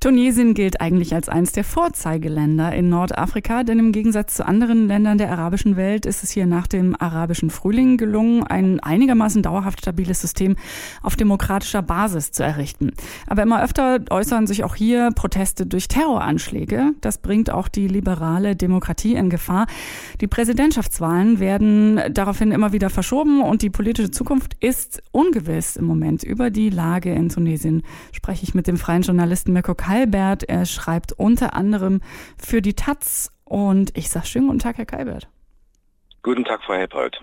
Tunesien gilt eigentlich als eines der Vorzeigeländer in Nordafrika, denn im Gegensatz zu anderen Ländern der arabischen Welt ist es hier nach dem arabischen Frühling gelungen, ein einigermaßen dauerhaft stabiles System auf demokratischer Basis zu errichten. Aber immer öfter äußern sich auch hier Proteste durch Terroranschläge. Das bringt auch die liberale Demokratie in Gefahr. Die Präsidentschaftswahlen werden daraufhin immer wieder verschoben und die politische Zukunft ist ungewiss im Moment. Über die Lage in Tunesien spreche ich mit dem freien Journalisten Mirko Kalbert. Er schreibt unter anderem für die Taz. Und ich sage schönen guten Tag, Herr Kalbert. Guten Tag, Frau Helpold.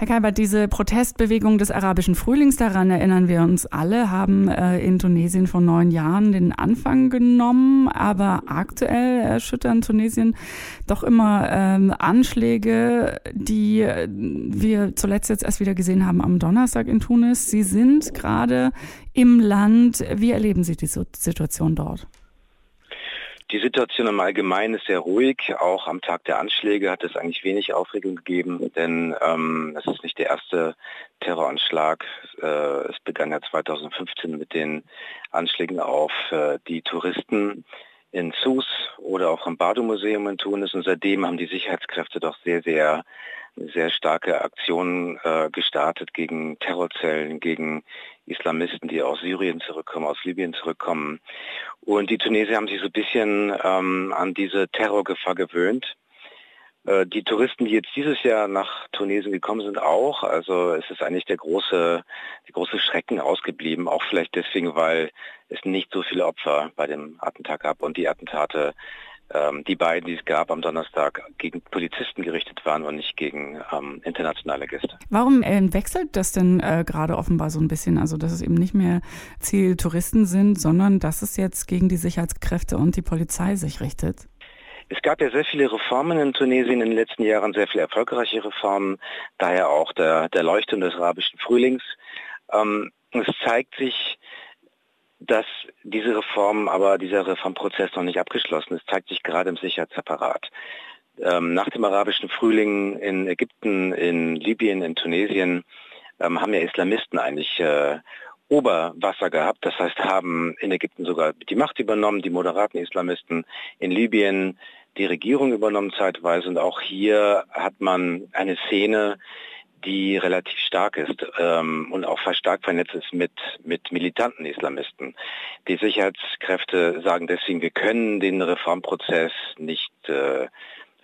Herr Kalbert, diese Protestbewegung des arabischen Frühlings, daran erinnern wir uns alle, haben äh, in Tunesien vor neun Jahren den Anfang genommen. Aber aktuell erschüttern Tunesien doch immer ähm, Anschläge, die äh, wir zuletzt jetzt erst wieder gesehen haben am Donnerstag in Tunis. Sie sind gerade im Land. Wie erleben Sie die Situation dort? Die Situation im Allgemeinen ist sehr ruhig. Auch am Tag der Anschläge hat es eigentlich wenig Aufregung gegeben, denn ähm, es ist nicht der erste Terroranschlag. Äh, es begann ja 2015 mit den Anschlägen auf äh, die Touristen in Sus oder auch am Bardo-Museum in Tunis. Und seitdem haben die Sicherheitskräfte doch sehr, sehr sehr starke Aktionen äh, gestartet gegen Terrorzellen, gegen Islamisten, die aus Syrien zurückkommen, aus Libyen zurückkommen. Und die Tunesier haben sich so ein bisschen ähm, an diese Terrorgefahr gewöhnt. Äh, die Touristen, die jetzt dieses Jahr nach Tunesien gekommen sind, auch. Also es ist eigentlich der große, der große Schrecken ausgeblieben, auch vielleicht deswegen, weil es nicht so viele Opfer bei dem Attentat gab und die Attentate ähm, die beiden, die es gab am Donnerstag, gegen Polizisten gerichtet waren und nicht gegen ähm, internationale Gäste. Warum äh, wechselt das denn äh, gerade offenbar so ein bisschen? Also, dass es eben nicht mehr Ziel Touristen sind, sondern dass es jetzt gegen die Sicherheitskräfte und die Polizei sich richtet? Es gab ja sehr viele Reformen in Tunesien in den letzten Jahren, sehr viele erfolgreiche Reformen, daher auch der, der Leuchtturm des arabischen Frühlings. Ähm, es zeigt sich, dass diese Reform, aber dieser Reformprozess noch nicht abgeschlossen ist, zeigt sich gerade im Sicherheitsapparat. Ähm, nach dem arabischen Frühling in Ägypten, in Libyen, in Tunesien ähm, haben ja Islamisten eigentlich äh, Oberwasser gehabt. Das heißt, haben in Ägypten sogar die Macht übernommen, die moderaten Islamisten, in Libyen die Regierung übernommen zeitweise. Und auch hier hat man eine Szene, die relativ stark ist ähm, und auch stark vernetzt ist mit, mit militanten Islamisten. Die Sicherheitskräfte sagen deswegen, wir können den Reformprozess nicht äh,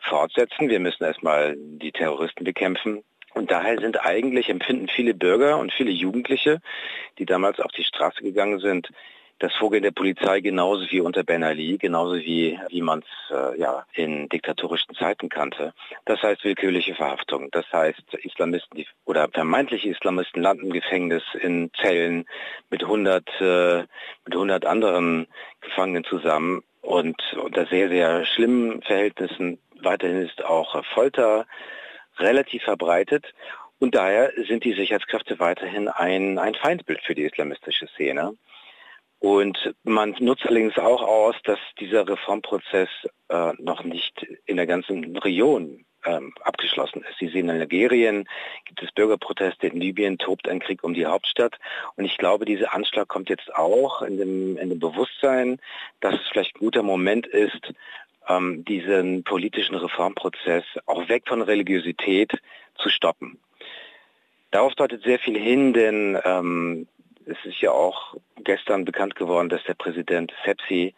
fortsetzen. Wir müssen erstmal die Terroristen bekämpfen. Und daher sind eigentlich, empfinden viele Bürger und viele Jugendliche, die damals auf die Straße gegangen sind, das Vorgehen der Polizei genauso wie unter Ben Ali, genauso wie, wie man es äh, ja, in diktatorischen Zeiten kannte. Das heißt willkürliche Verhaftung. Das heißt, Islamisten die, oder vermeintliche Islamisten landen im Gefängnis in Zellen mit 100, äh, mit 100 anderen Gefangenen zusammen und unter sehr, sehr schlimmen Verhältnissen. Weiterhin ist auch Folter relativ verbreitet. Und daher sind die Sicherheitskräfte weiterhin ein, ein Feindbild für die islamistische Szene. Und man nutzt allerdings auch aus, dass dieser Reformprozess äh, noch nicht in der ganzen Region ähm, abgeschlossen ist. Sie sehen in Nigerien gibt es Bürgerproteste, in Libyen tobt ein Krieg um die Hauptstadt. Und ich glaube, dieser Anschlag kommt jetzt auch in dem, in dem Bewusstsein, dass es vielleicht ein guter Moment ist, ähm, diesen politischen Reformprozess auch weg von Religiosität zu stoppen. Darauf deutet sehr viel hin, denn ähm, es ist ja auch gestern bekannt geworden, dass der Präsident Sepsi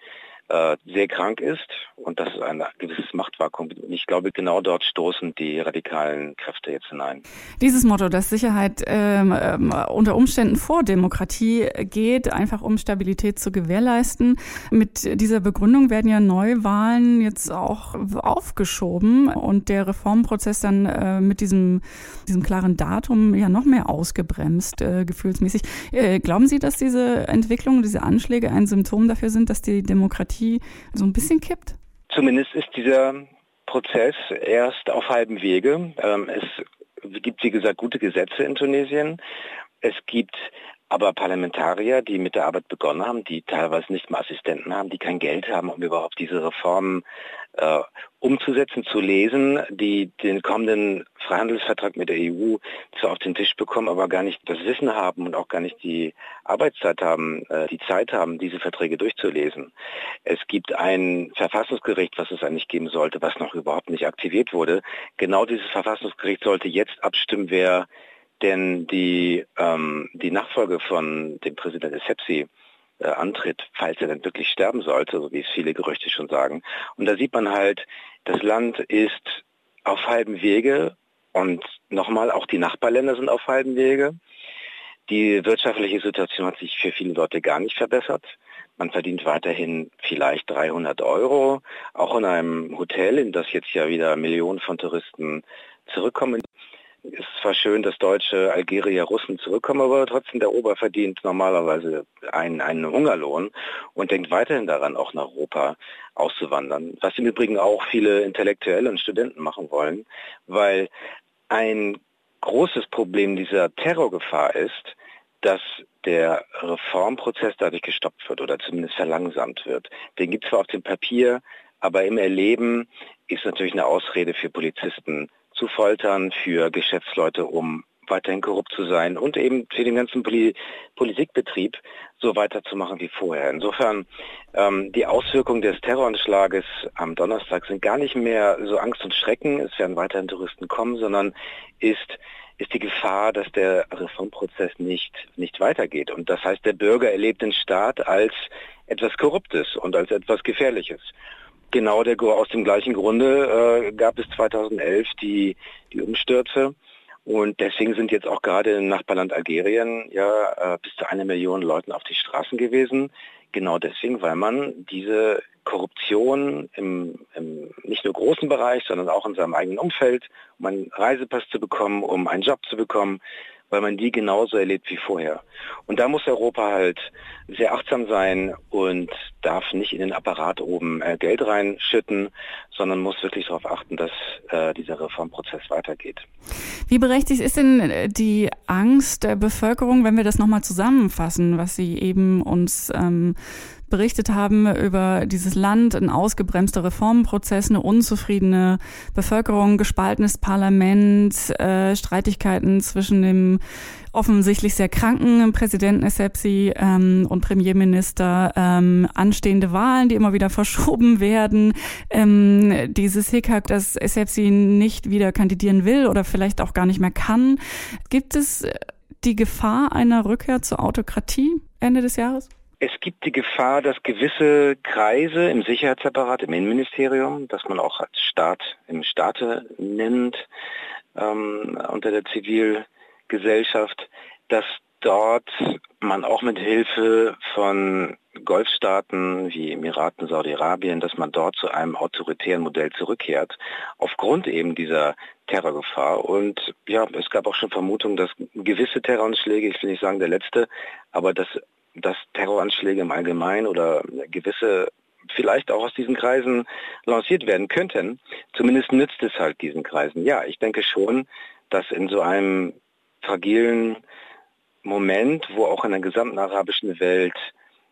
äh, sehr krank ist und dass es ein gewisses Machtvakuum. Ich glaube, genau dort stoßen die radikalen Kräfte jetzt hinein. Dieses Motto, dass Sicherheit ähm, ähm, unter Umständen vor Demokratie geht, einfach um Stabilität zu gewährleisten. Mit dieser Begründung werden ja Neuwahlen jetzt auch aufgeschoben und der Reformprozess dann äh, mit diesem, diesem klaren Datum ja noch mehr ausgebremst, äh, gefühlsmäßig. Äh, glauben Sie, dass diese Entwicklung, diese Anschläge ein Symptom dafür sind, dass die Demokratie Demokratie so ein bisschen kippt? Zumindest ist dieser Prozess erst auf halbem Wege. Ähm, es gibt, wie gesagt, gute Gesetze in Tunesien. Es gibt Aber Parlamentarier, die mit der Arbeit begonnen haben, die teilweise nicht mal Assistenten haben, die kein Geld haben, um überhaupt diese Reformen äh, umzusetzen, zu lesen, die den kommenden Freihandelsvertrag mit der EU zwar auf den Tisch bekommen, aber gar nicht das Wissen haben und auch gar nicht die Arbeitszeit haben, äh, die Zeit haben, diese Verträge durchzulesen. Es gibt ein Verfassungsgericht, was es eigentlich geben sollte, was noch überhaupt nicht aktiviert wurde. Genau dieses Verfassungsgericht sollte jetzt abstimmen, wer denn die, ähm, die Nachfolge von dem Präsident Essebsi äh, antritt, falls er dann wirklich sterben sollte, so wie es viele Gerüchte schon sagen. Und da sieht man halt, das Land ist auf halbem Wege und nochmal, auch die Nachbarländer sind auf halbem Wege. Die wirtschaftliche Situation hat sich für viele Leute gar nicht verbessert. Man verdient weiterhin vielleicht 300 Euro, auch in einem Hotel, in das jetzt ja wieder Millionen von Touristen zurückkommen ist zwar schön, dass Deutsche, Algerier, Russen zurückkommen, aber trotzdem der Ober verdient normalerweise einen, einen Hungerlohn und denkt weiterhin daran, auch nach Europa auszuwandern. Was im Übrigen auch viele Intellektuelle und Studenten machen wollen, weil ein großes Problem dieser Terrorgefahr ist, dass der Reformprozess dadurch gestoppt wird oder zumindest verlangsamt wird. Den gibt es zwar auf dem Papier, aber im Erleben ist natürlich eine Ausrede für Polizisten, zu foltern, für Geschäftsleute, um weiterhin korrupt zu sein und eben für den ganzen Poli Politikbetrieb so weiterzumachen wie vorher. Insofern ähm, die Auswirkungen des Terroranschlages am Donnerstag sind gar nicht mehr so Angst und Schrecken, es werden weiterhin Touristen kommen, sondern ist ist die Gefahr, dass der Reformprozess nicht, nicht weitergeht. Und das heißt, der Bürger erlebt den Staat als etwas Korruptes und als etwas Gefährliches. Genau der, aus dem gleichen Grunde äh, gab es 2011 die, die Umstürze. Und deswegen sind jetzt auch gerade im Nachbarland Algerien ja äh, bis zu einer Million Leuten auf die Straßen gewesen. Genau deswegen, weil man diese Korruption im, im nicht nur großen Bereich, sondern auch in seinem eigenen Umfeld, um einen Reisepass zu bekommen, um einen Job zu bekommen, weil man die genauso erlebt wie vorher. Und da muss Europa halt sehr achtsam sein und darf nicht in den Apparat oben äh, Geld reinschütten, sondern muss wirklich darauf achten, dass äh, dieser Reformprozess weitergeht. Wie berechtigt ist denn äh, die Angst der Bevölkerung, wenn wir das nochmal zusammenfassen, was Sie eben uns ähm, berichtet haben über dieses Land, ein ausgebremster Reformprozess, eine unzufriedene Bevölkerung, gespaltenes Parlament, äh, Streitigkeiten zwischen dem offensichtlich sehr kranken Präsidenten Essebsi ähm, und Premierminister, ähm, anstehende Wahlen, die immer wieder verschoben werden, ähm, dieses Hickhack, dass Essebsi nicht wieder kandidieren will oder vielleicht auch gar nicht mehr kann. Gibt es die Gefahr einer Rückkehr zur Autokratie Ende des Jahres? Es gibt die Gefahr, dass gewisse Kreise im Sicherheitsapparat, im Innenministerium, das man auch als Staat im Staate nennt, ähm, unter der Zivilgesellschaft, dass dort man auch mit Hilfe von Golfstaaten wie Emiraten, Saudi-Arabien, dass man dort zu einem autoritären Modell zurückkehrt, aufgrund eben dieser Terrorgefahr. Und ja, es gab auch schon Vermutungen, dass gewisse Terroranschläge, ich will nicht sagen der letzte, aber dass dass Terroranschläge im Allgemeinen oder gewisse vielleicht auch aus diesen Kreisen lanciert werden könnten. Zumindest nützt es halt diesen Kreisen. Ja, ich denke schon, dass in so einem fragilen Moment, wo auch in der gesamten arabischen Welt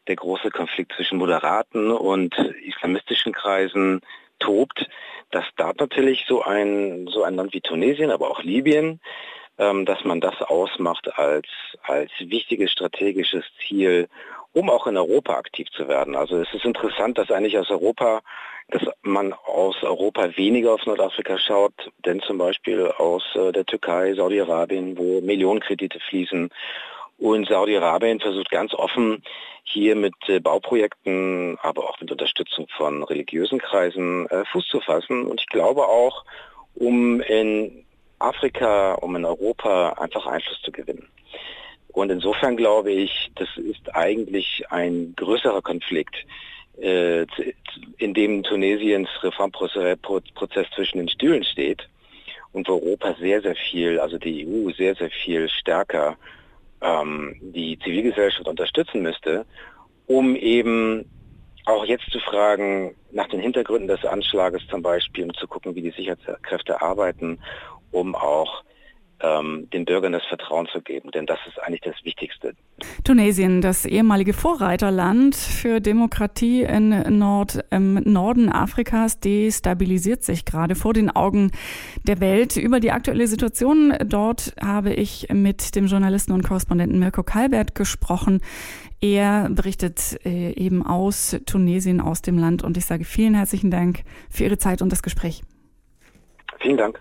der große Konflikt zwischen moderaten und islamistischen Kreisen tobt, dass da natürlich so ein, so ein Land wie Tunesien, aber auch Libyen dass man das ausmacht als, als wichtiges strategisches Ziel, um auch in Europa aktiv zu werden. Also es ist interessant, dass eigentlich aus Europa, dass man aus Europa weniger auf Nordafrika schaut, denn zum Beispiel aus äh, der Türkei, Saudi-Arabien, wo Millionenkredite fließen. Und Saudi-Arabien versucht ganz offen hier mit äh, Bauprojekten, aber auch mit Unterstützung von religiösen Kreisen äh, Fuß zu fassen. Und ich glaube auch, um in Afrika, um in Europa einfach Einfluss zu gewinnen. Und insofern glaube ich, das ist eigentlich ein größerer Konflikt, äh, in dem Tunesiens Reformprozess zwischen den Stühlen steht und wo Europa sehr, sehr viel, also die EU sehr, sehr viel stärker ähm, die Zivilgesellschaft unterstützen müsste, um eben auch jetzt zu fragen nach den Hintergründen des Anschlages zum Beispiel, um zu gucken, wie die Sicherheitskräfte arbeiten um auch ähm, den Bürgern das Vertrauen zu geben. Denn das ist eigentlich das Wichtigste. Tunesien, das ehemalige Vorreiterland für Demokratie in Nord, im Norden Afrikas, destabilisiert sich gerade vor den Augen der Welt. Über die aktuelle Situation dort habe ich mit dem Journalisten und Korrespondenten Mirko Kalbert gesprochen. Er berichtet äh, eben aus Tunesien, aus dem Land. Und ich sage vielen herzlichen Dank für Ihre Zeit und das Gespräch. Vielen Dank.